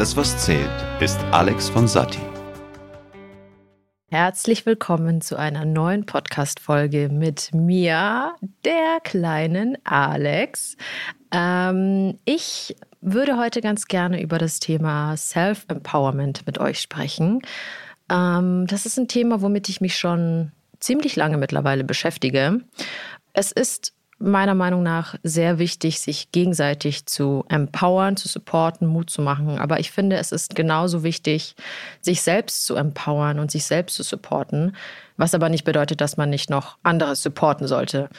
Alles, was zählt, ist Alex von Satti. Herzlich willkommen zu einer neuen Podcast-Folge mit mir, der kleinen Alex. Ähm, ich würde heute ganz gerne über das Thema Self-Empowerment mit euch sprechen. Ähm, das ist ein Thema, womit ich mich schon ziemlich lange mittlerweile beschäftige. Es ist meiner Meinung nach sehr wichtig, sich gegenseitig zu empowern, zu supporten, Mut zu machen. Aber ich finde, es ist genauso wichtig, sich selbst zu empowern und sich selbst zu supporten, was aber nicht bedeutet, dass man nicht noch andere supporten sollte.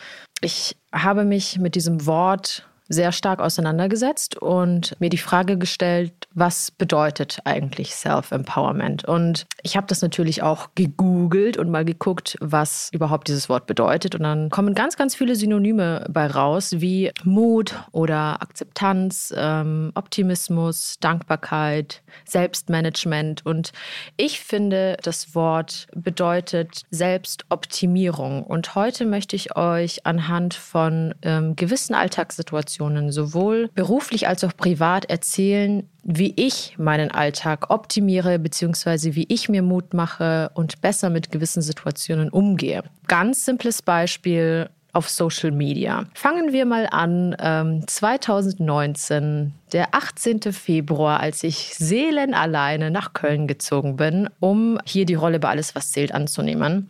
Ich habe mich mit diesem Wort sehr stark auseinandergesetzt und mir die Frage gestellt, was bedeutet eigentlich Self-Empowerment? Und ich habe das natürlich auch gegoogelt und mal geguckt, was überhaupt dieses Wort bedeutet. Und dann kommen ganz, ganz viele Synonyme bei raus, wie Mut oder Akzeptanz, ähm, Optimismus, Dankbarkeit, Selbstmanagement. Und ich finde, das Wort bedeutet Selbstoptimierung. Und heute möchte ich euch anhand von ähm, gewissen Alltagssituationen sowohl beruflich als auch privat erzählen, wie ich meinen Alltag optimiere, beziehungsweise wie ich mir Mut mache und besser mit gewissen Situationen umgehe. Ganz simples Beispiel auf Social Media. Fangen wir mal an. Ähm, 2019, der 18. Februar, als ich seelenalleine nach Köln gezogen bin, um hier die Rolle bei Alles, was zählt anzunehmen.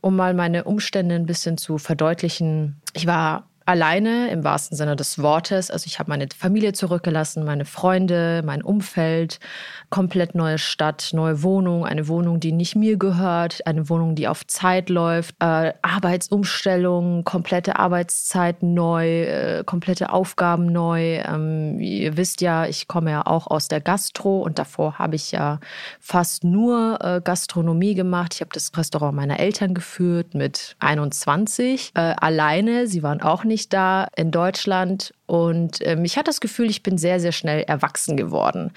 Um mal meine Umstände ein bisschen zu verdeutlichen. Ich war alleine im wahrsten Sinne des Wortes. Also ich habe meine Familie zurückgelassen, meine Freunde, mein Umfeld, komplett neue Stadt, neue Wohnung, eine Wohnung, die nicht mir gehört, eine Wohnung, die auf Zeit läuft, äh, Arbeitsumstellung, komplette Arbeitszeit neu, äh, komplette Aufgaben neu. Ähm, ihr wisst ja, ich komme ja auch aus der Gastro und davor habe ich ja fast nur äh, Gastronomie gemacht. Ich habe das Restaurant meiner Eltern geführt mit 21 äh, alleine. Sie waren auch nicht nicht da in Deutschland und ähm, ich hatte das Gefühl, ich bin sehr, sehr schnell erwachsen geworden.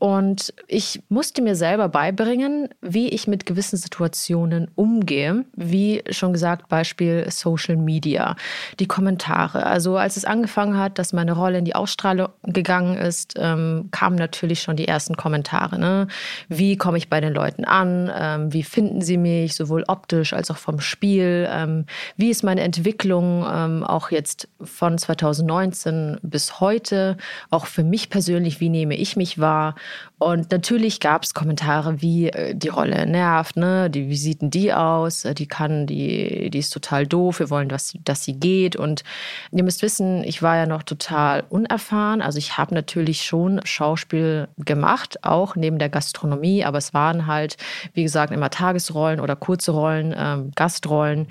Und ich musste mir selber beibringen, wie ich mit gewissen Situationen umgehe. Wie schon gesagt, Beispiel Social Media, die Kommentare. Also als es angefangen hat, dass meine Rolle in die Ausstrahlung gegangen ist, ähm, kamen natürlich schon die ersten Kommentare. Ne? Wie komme ich bei den Leuten an? Ähm, wie finden sie mich, sowohl optisch als auch vom Spiel? Ähm, wie ist meine Entwicklung ähm, auch jetzt von 2019? 2018 bis heute, auch für mich persönlich, wie nehme ich mich wahr? Und natürlich gab es Kommentare wie, äh, die Rolle nervt, ne? Die, wie sieht denn die aus? Äh, die kann, die, die ist total doof, wir wollen, dass, dass sie geht. Und ihr müsst wissen, ich war ja noch total unerfahren. Also ich habe natürlich schon Schauspiel gemacht, auch neben der Gastronomie, aber es waren halt, wie gesagt, immer Tagesrollen oder kurze Rollen, ähm, Gastrollen.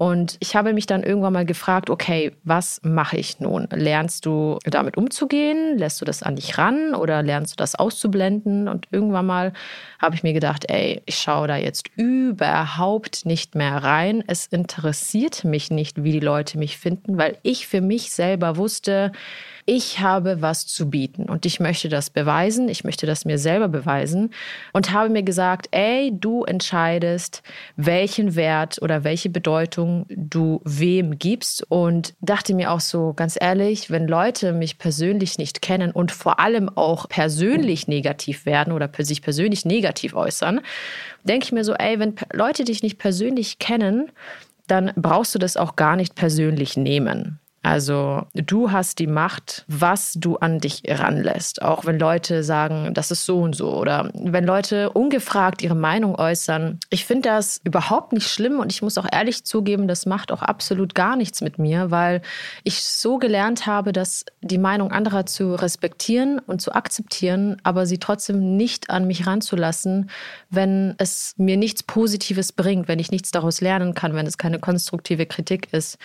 Und ich habe mich dann irgendwann mal gefragt, okay, was mache ich nun? Lernst du damit umzugehen? Lässt du das an dich ran oder lernst du das auszublenden? Und irgendwann mal habe ich mir gedacht, ey, ich schaue da jetzt überhaupt nicht mehr rein. Es interessiert mich nicht, wie die Leute mich finden, weil ich für mich selber wusste, ich habe was zu bieten und ich möchte das beweisen, ich möchte das mir selber beweisen und habe mir gesagt, ey, du entscheidest, welchen Wert oder welche Bedeutung du wem gibst und dachte mir auch so ganz ehrlich, wenn Leute mich persönlich nicht kennen und vor allem auch persönlich negativ werden oder sich persönlich negativ äußern, denke ich mir so, ey, wenn Leute dich nicht persönlich kennen, dann brauchst du das auch gar nicht persönlich nehmen. Also du hast die Macht, was du an dich ranlässt. Auch wenn Leute sagen, das ist so und so. Oder wenn Leute ungefragt ihre Meinung äußern. Ich finde das überhaupt nicht schlimm und ich muss auch ehrlich zugeben, das macht auch absolut gar nichts mit mir, weil ich so gelernt habe, dass die Meinung anderer zu respektieren und zu akzeptieren, aber sie trotzdem nicht an mich ranzulassen, wenn es mir nichts Positives bringt, wenn ich nichts daraus lernen kann, wenn es keine konstruktive Kritik ist.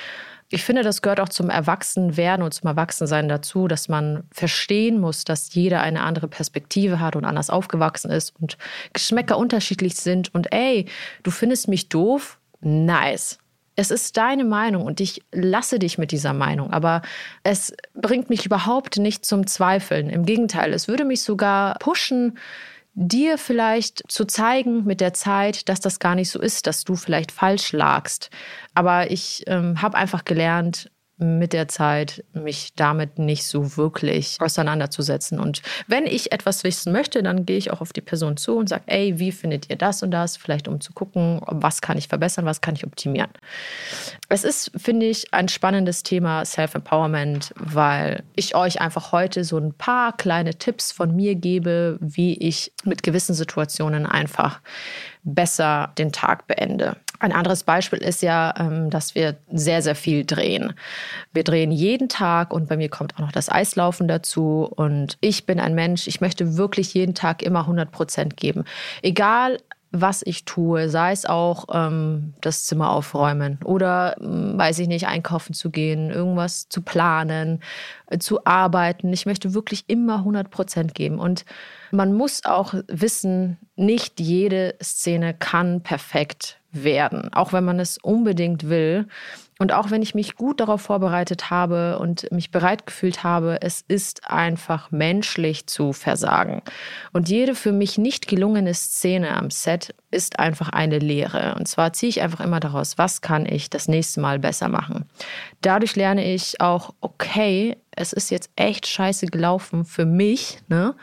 Ich finde, das gehört auch zum Erwachsenwerden und zum Erwachsensein dazu, dass man verstehen muss, dass jeder eine andere Perspektive hat und anders aufgewachsen ist und Geschmäcker unterschiedlich sind. Und ey, du findest mich doof? Nice. Es ist deine Meinung und ich lasse dich mit dieser Meinung, aber es bringt mich überhaupt nicht zum Zweifeln. Im Gegenteil, es würde mich sogar pushen, dir vielleicht zu zeigen mit der Zeit, dass das gar nicht so ist, dass du vielleicht falsch lagst. Aber ich ähm, habe einfach gelernt, mit der Zeit mich damit nicht so wirklich auseinanderzusetzen. Und wenn ich etwas wissen möchte, dann gehe ich auch auf die Person zu und sage, ey, wie findet ihr das und das? Vielleicht um zu gucken, was kann ich verbessern, was kann ich optimieren. Es ist, finde ich, ein spannendes Thema Self-Empowerment, weil ich euch einfach heute so ein paar kleine Tipps von mir gebe, wie ich mit gewissen Situationen einfach besser den Tag beende. Ein anderes Beispiel ist ja, ähm, dass wir sehr, sehr viel drehen. Wir drehen jeden Tag und bei mir kommt auch noch das Eislaufen dazu. Und ich bin ein Mensch, ich möchte wirklich jeden Tag immer 100 Prozent geben. Egal, was ich tue, sei es auch ähm, das Zimmer aufräumen oder, ähm, weiß ich nicht, einkaufen zu gehen, irgendwas zu planen, äh, zu arbeiten. Ich möchte wirklich immer 100 Prozent geben. Und man muss auch wissen, nicht jede Szene kann perfekt werden, auch wenn man es unbedingt will. Und auch wenn ich mich gut darauf vorbereitet habe und mich bereit gefühlt habe, es ist einfach menschlich zu versagen. Und jede für mich nicht gelungene Szene am Set ist einfach eine Lehre. Und zwar ziehe ich einfach immer daraus, was kann ich das nächste Mal besser machen. Dadurch lerne ich auch, okay, es ist jetzt echt scheiße gelaufen für mich, ne?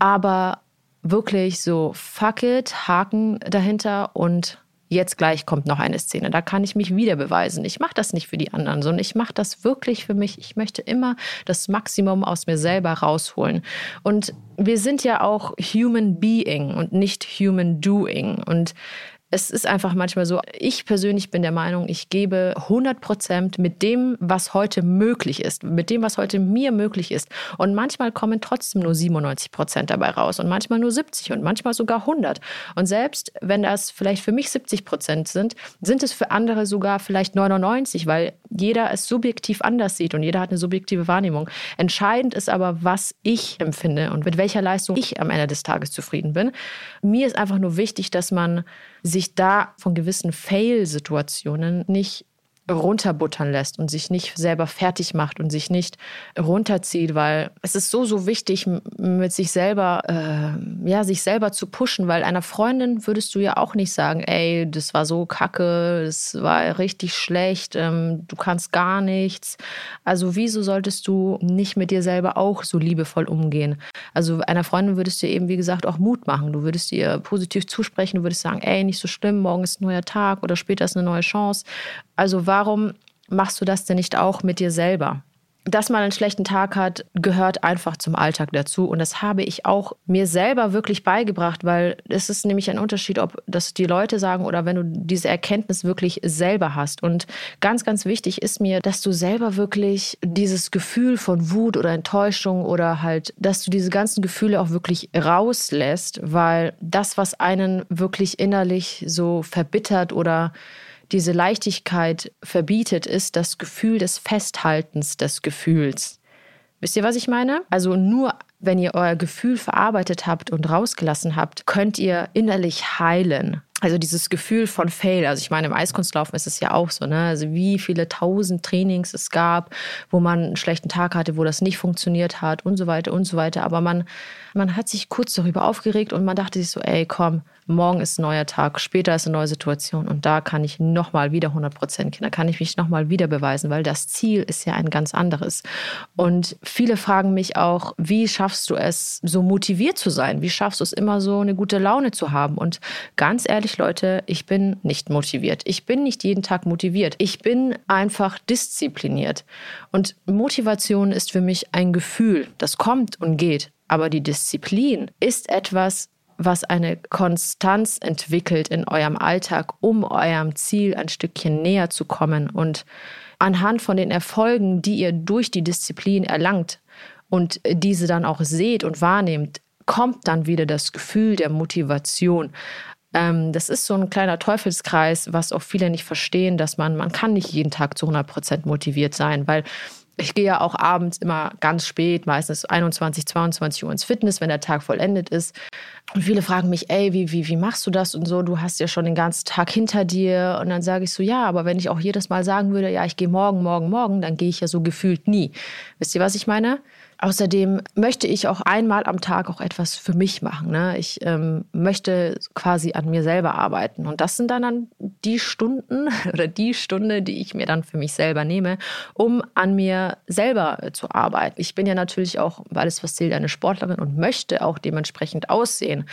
Aber wirklich so, fuck it, Haken dahinter und jetzt gleich kommt noch eine Szene. Da kann ich mich wieder beweisen. Ich mache das nicht für die anderen, sondern ich mache das wirklich für mich. Ich möchte immer das Maximum aus mir selber rausholen. Und wir sind ja auch Human Being und nicht Human Doing. Und es ist einfach manchmal so, ich persönlich bin der Meinung, ich gebe 100 Prozent mit dem, was heute möglich ist, mit dem, was heute mir möglich ist. Und manchmal kommen trotzdem nur 97 Prozent dabei raus und manchmal nur 70 und manchmal sogar 100. Und selbst wenn das vielleicht für mich 70 Prozent sind, sind es für andere sogar vielleicht 99, weil jeder es subjektiv anders sieht und jeder hat eine subjektive Wahrnehmung. Entscheidend ist aber, was ich empfinde und mit welcher Leistung ich am Ende des Tages zufrieden bin. Mir ist einfach nur wichtig, dass man sich da von gewissen Fail-Situationen nicht runterbuttern lässt und sich nicht selber fertig macht und sich nicht runterzieht, weil es ist so, so wichtig, mit sich selber, äh, ja, sich selber zu pushen, weil einer Freundin würdest du ja auch nicht sagen, ey, das war so kacke, das war richtig schlecht, ähm, du kannst gar nichts. Also wieso solltest du nicht mit dir selber auch so liebevoll umgehen? Also einer Freundin würdest du eben, wie gesagt, auch Mut machen. Du würdest ihr positiv zusprechen, du würdest sagen, ey, nicht so schlimm, morgen ist ein neuer Tag oder später ist eine neue Chance. Also warum machst du das denn nicht auch mit dir selber? dass man einen schlechten Tag hat, gehört einfach zum Alltag dazu. Und das habe ich auch mir selber wirklich beigebracht, weil es ist nämlich ein Unterschied, ob das die Leute sagen oder wenn du diese Erkenntnis wirklich selber hast. Und ganz, ganz wichtig ist mir, dass du selber wirklich dieses Gefühl von Wut oder Enttäuschung oder halt, dass du diese ganzen Gefühle auch wirklich rauslässt, weil das, was einen wirklich innerlich so verbittert oder diese Leichtigkeit verbietet, ist das Gefühl des Festhaltens des Gefühls. Wisst ihr, was ich meine? Also nur wenn ihr euer Gefühl verarbeitet habt und rausgelassen habt, könnt ihr innerlich heilen. Also dieses Gefühl von Fail. Also ich meine, im Eiskunstlaufen ist es ja auch so, ne? Also wie viele tausend Trainings es gab, wo man einen schlechten Tag hatte, wo das nicht funktioniert hat und so weiter und so weiter. Aber man, man hat sich kurz darüber aufgeregt und man dachte sich so, ey, komm, morgen ist ein neuer Tag, später ist eine neue Situation und da kann ich nochmal wieder 100 Prozent gehen, da kann ich mich nochmal wieder beweisen, weil das Ziel ist ja ein ganz anderes. Und viele fragen mich auch, wie schaffst du es, so motiviert zu sein? Wie schaffst du es immer so eine gute Laune zu haben? Und ganz ehrlich, Leute, ich bin nicht motiviert. Ich bin nicht jeden Tag motiviert. Ich bin einfach diszipliniert. Und Motivation ist für mich ein Gefühl, das kommt und geht. Aber die Disziplin ist etwas, was eine Konstanz entwickelt in eurem Alltag, um eurem Ziel ein Stückchen näher zu kommen. Und anhand von den Erfolgen, die ihr durch die Disziplin erlangt und diese dann auch seht und wahrnehmt, kommt dann wieder das Gefühl der Motivation. Ähm, das ist so ein kleiner Teufelskreis, was auch viele nicht verstehen, dass man, man kann nicht jeden Tag zu 100 Prozent motiviert sein, weil ich gehe ja auch abends immer ganz spät, meistens 21, 22 Uhr ins Fitness, wenn der Tag vollendet ist. Und viele fragen mich, ey, wie, wie, wie machst du das und so? Du hast ja schon den ganzen Tag hinter dir. Und dann sage ich so, ja, aber wenn ich auch jedes Mal sagen würde, ja, ich gehe morgen, morgen, morgen, dann gehe ich ja so gefühlt nie. Wisst ihr, was ich meine? Außerdem möchte ich auch einmal am Tag auch etwas für mich machen. Ne? Ich ähm, möchte quasi an mir selber arbeiten. Und das sind dann, dann die Stunden oder die Stunde, die ich mir dann für mich selber nehme, um an mir selber zu arbeiten. Ich bin ja natürlich auch, weil es was zählt, eine Sportlerin und möchte auch dementsprechend aussehen.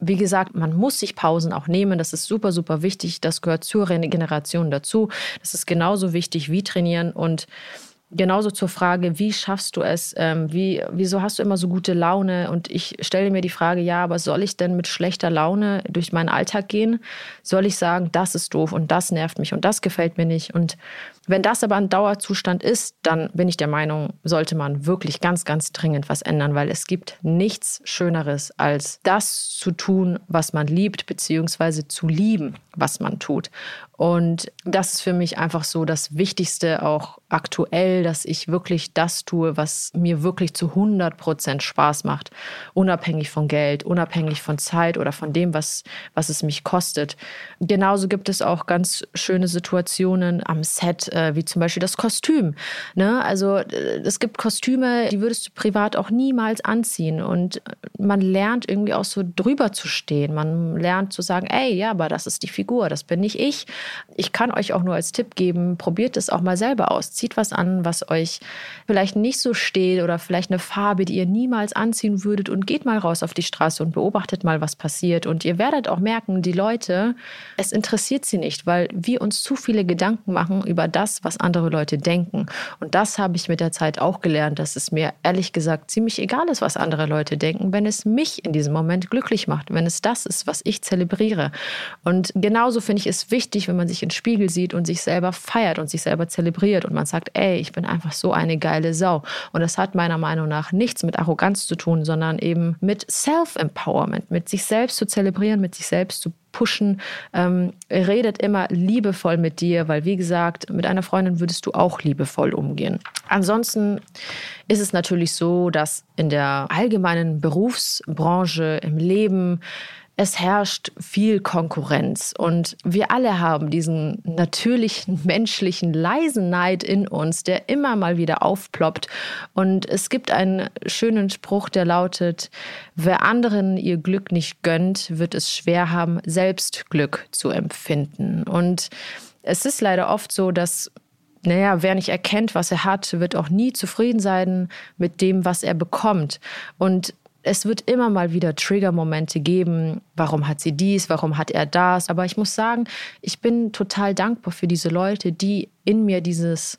Wie gesagt, man muss sich Pausen auch nehmen. Das ist super, super wichtig. Das gehört zur Regeneration dazu. Das ist genauso wichtig wie trainieren. Und Genauso zur Frage, wie schaffst du es? Ähm, wie, wieso hast du immer so gute Laune? Und ich stelle mir die Frage, ja, aber soll ich denn mit schlechter Laune durch meinen Alltag gehen? Soll ich sagen, das ist doof und das nervt mich und das gefällt mir nicht? Und wenn das aber ein Dauerzustand ist, dann bin ich der Meinung, sollte man wirklich ganz, ganz dringend was ändern, weil es gibt nichts Schöneres, als das zu tun, was man liebt, beziehungsweise zu lieben, was man tut. Und das ist für mich einfach so das Wichtigste auch aktuell, dass ich wirklich das tue, was mir wirklich zu 100 Prozent Spaß macht, unabhängig von Geld, unabhängig von Zeit oder von dem, was, was es mich kostet. Genauso gibt es auch ganz schöne Situationen am Set, äh, wie zum Beispiel das Kostüm. Ne? Also äh, es gibt Kostüme, die würdest du privat auch niemals anziehen und man lernt irgendwie auch so drüber zu stehen. Man lernt zu sagen, ey, ja, aber das ist die Figur, das bin nicht ich. Ich kann euch auch nur als Tipp geben, probiert es auch mal selber aus. Zieht was an, was euch vielleicht nicht so steht oder vielleicht eine Farbe, die ihr niemals anziehen würdet und geht mal raus auf die Straße und beobachtet mal, was passiert. Und ihr werdet auch merken, die Leute, es interessiert sie nicht, weil wir uns zu viele Gedanken machen über das, was andere Leute denken. Und das habe ich mit der Zeit auch gelernt, dass es mir ehrlich gesagt ziemlich egal ist, was andere Leute denken, wenn es mich in diesem Moment glücklich macht, wenn es das ist, was ich zelebriere. Und genauso finde ich es wichtig, wenn man sich den Spiegel sieht und sich selber feiert und sich selber zelebriert und man sagt, ey, ich bin einfach so eine geile Sau. Und das hat meiner Meinung nach nichts mit Arroganz zu tun, sondern eben mit Self-Empowerment, mit sich selbst zu zelebrieren, mit sich selbst zu pushen. Ähm, redet immer liebevoll mit dir, weil wie gesagt, mit einer Freundin würdest du auch liebevoll umgehen. Ansonsten ist es natürlich so, dass in der allgemeinen Berufsbranche, im Leben, es herrscht viel Konkurrenz und wir alle haben diesen natürlichen, menschlichen, leisen Neid in uns, der immer mal wieder aufploppt. Und es gibt einen schönen Spruch, der lautet, wer anderen ihr Glück nicht gönnt, wird es schwer haben, selbst Glück zu empfinden. Und es ist leider oft so, dass naja, wer nicht erkennt, was er hat, wird auch nie zufrieden sein mit dem, was er bekommt. Und es wird immer mal wieder Trigger-Momente geben. Warum hat sie dies? Warum hat er das? Aber ich muss sagen, ich bin total dankbar für diese Leute, die in mir dieses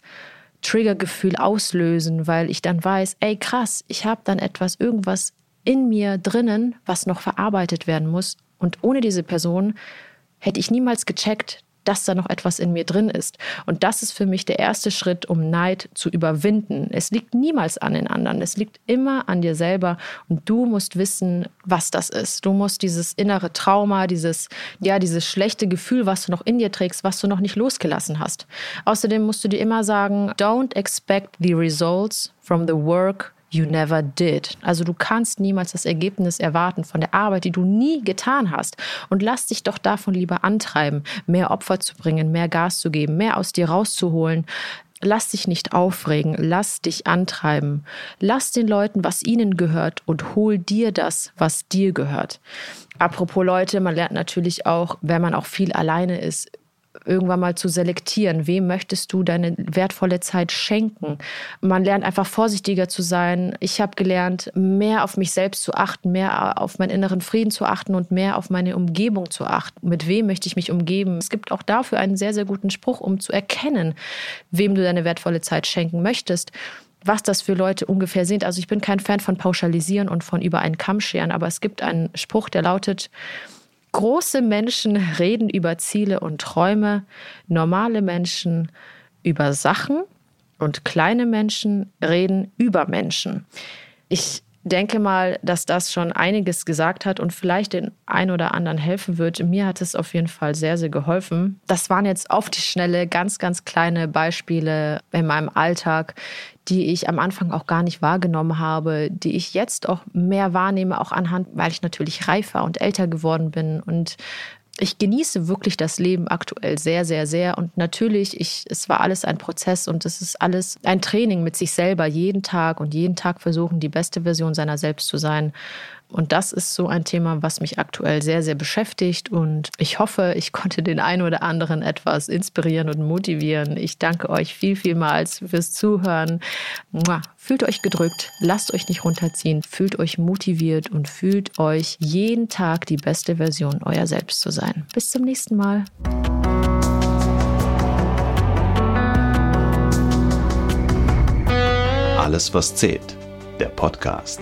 Trigger-Gefühl auslösen, weil ich dann weiß, ey krass, ich habe dann etwas, irgendwas in mir drinnen, was noch verarbeitet werden muss. Und ohne diese Person hätte ich niemals gecheckt, dass da noch etwas in mir drin ist. Und das ist für mich der erste Schritt, um Neid zu überwinden. Es liegt niemals an den anderen. Es liegt immer an dir selber. Und du musst wissen, was das ist. Du musst dieses innere Trauma, dieses, ja, dieses schlechte Gefühl, was du noch in dir trägst, was du noch nicht losgelassen hast. Außerdem musst du dir immer sagen, don't expect the results from the work you never did. Also du kannst niemals das Ergebnis erwarten von der Arbeit, die du nie getan hast. Und lass dich doch davon lieber antreiben, mehr Opfer zu bringen, mehr Gas zu geben, mehr aus dir rauszuholen. Lass dich nicht aufregen, lass dich antreiben. Lass den Leuten, was ihnen gehört und hol dir das, was dir gehört. Apropos Leute, man lernt natürlich auch, wenn man auch viel alleine ist, irgendwann mal zu selektieren. Wem möchtest du deine wertvolle Zeit schenken? Man lernt einfach vorsichtiger zu sein. Ich habe gelernt, mehr auf mich selbst zu achten, mehr auf meinen inneren Frieden zu achten und mehr auf meine Umgebung zu achten. Mit wem möchte ich mich umgeben? Es gibt auch dafür einen sehr, sehr guten Spruch, um zu erkennen, wem du deine wertvolle Zeit schenken möchtest was das für Leute ungefähr sind. Also ich bin kein Fan von Pauschalisieren und von über einen Kamm scheren, aber es gibt einen Spruch, der lautet, Große Menschen reden über Ziele und Träume, normale Menschen über Sachen und kleine Menschen reden über Menschen. Ich denke mal, dass das schon einiges gesagt hat und vielleicht den einen oder anderen helfen wird. Mir hat es auf jeden Fall sehr, sehr geholfen. Das waren jetzt auf die Schnelle ganz, ganz kleine Beispiele in meinem Alltag, die ich am Anfang auch gar nicht wahrgenommen habe, die ich jetzt auch mehr wahrnehme, auch anhand, weil ich natürlich reifer und älter geworden bin und ich genieße wirklich das Leben aktuell sehr, sehr, sehr. Und natürlich, ich, es war alles ein Prozess und es ist alles ein Training mit sich selber, jeden Tag und jeden Tag versuchen, die beste Version seiner selbst zu sein. Und das ist so ein Thema, was mich aktuell sehr, sehr beschäftigt. Und ich hoffe, ich konnte den einen oder anderen etwas inspirieren und motivieren. Ich danke euch viel, vielmals fürs Zuhören. Fühlt euch gedrückt, lasst euch nicht runterziehen, fühlt euch motiviert und fühlt euch jeden Tag die beste Version euer Selbst zu sein. Bis zum nächsten Mal. Alles, was zählt. Der Podcast.